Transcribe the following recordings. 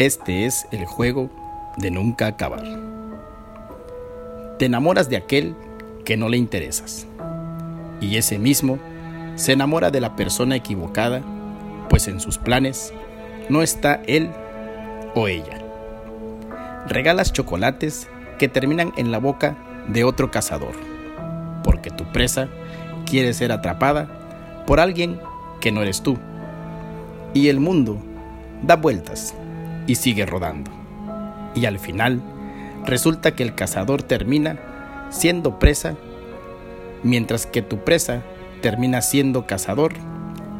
Este es el juego de nunca acabar. Te enamoras de aquel que no le interesas. Y ese mismo se enamora de la persona equivocada, pues en sus planes no está él o ella. Regalas chocolates que terminan en la boca de otro cazador, porque tu presa quiere ser atrapada por alguien que no eres tú. Y el mundo da vueltas y sigue rodando. Y al final resulta que el cazador termina siendo presa, mientras que tu presa termina siendo cazador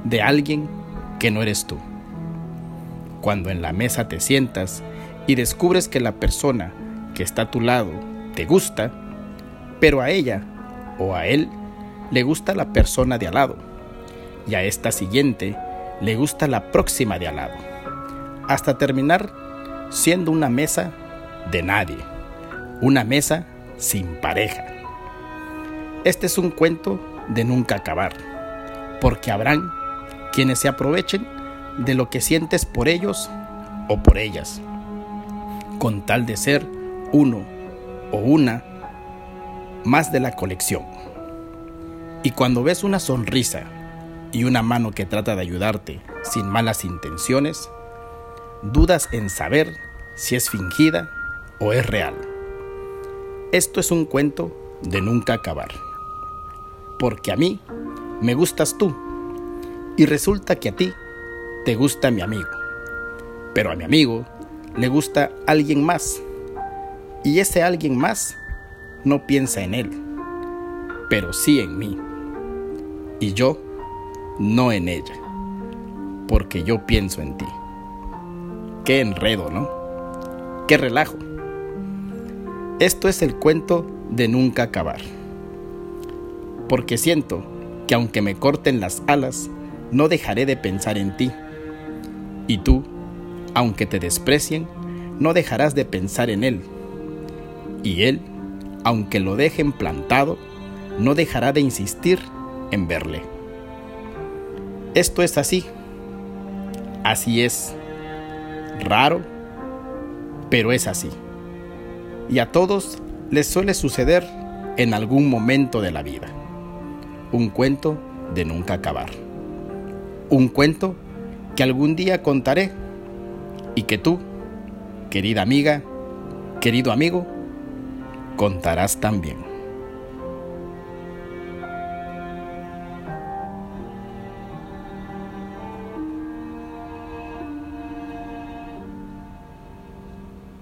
de alguien que no eres tú. Cuando en la mesa te sientas y descubres que la persona que está a tu lado te gusta, pero a ella o a él le gusta la persona de al lado y a esta siguiente le gusta la próxima de al lado, hasta terminar siendo una mesa de nadie, una mesa sin pareja. Este es un cuento de nunca acabar, porque habrán quienes se aprovechen de lo que sientes por ellos o por ellas, con tal de ser uno o una más de la colección. Y cuando ves una sonrisa y una mano que trata de ayudarte sin malas intenciones, dudas en saber si es fingida o es real. Esto es un cuento de nunca acabar. Porque a mí me gustas tú y resulta que a ti te gusta mi amigo. Pero a mi amigo le gusta alguien más y ese alguien más no piensa en él, pero sí en mí. Y yo no en ella, porque yo pienso en ti. Qué enredo, ¿no? Qué relajo. Esto es el cuento de nunca acabar. Porque siento que aunque me corten las alas, no dejaré de pensar en ti. Y tú, aunque te desprecien, no dejarás de pensar en él. Y él, aunque lo dejen plantado, no dejará de insistir en verle. Esto es así. Así es. Raro, pero es así. Y a todos les suele suceder en algún momento de la vida. Un cuento de nunca acabar. Un cuento que algún día contaré y que tú, querida amiga, querido amigo, contarás también.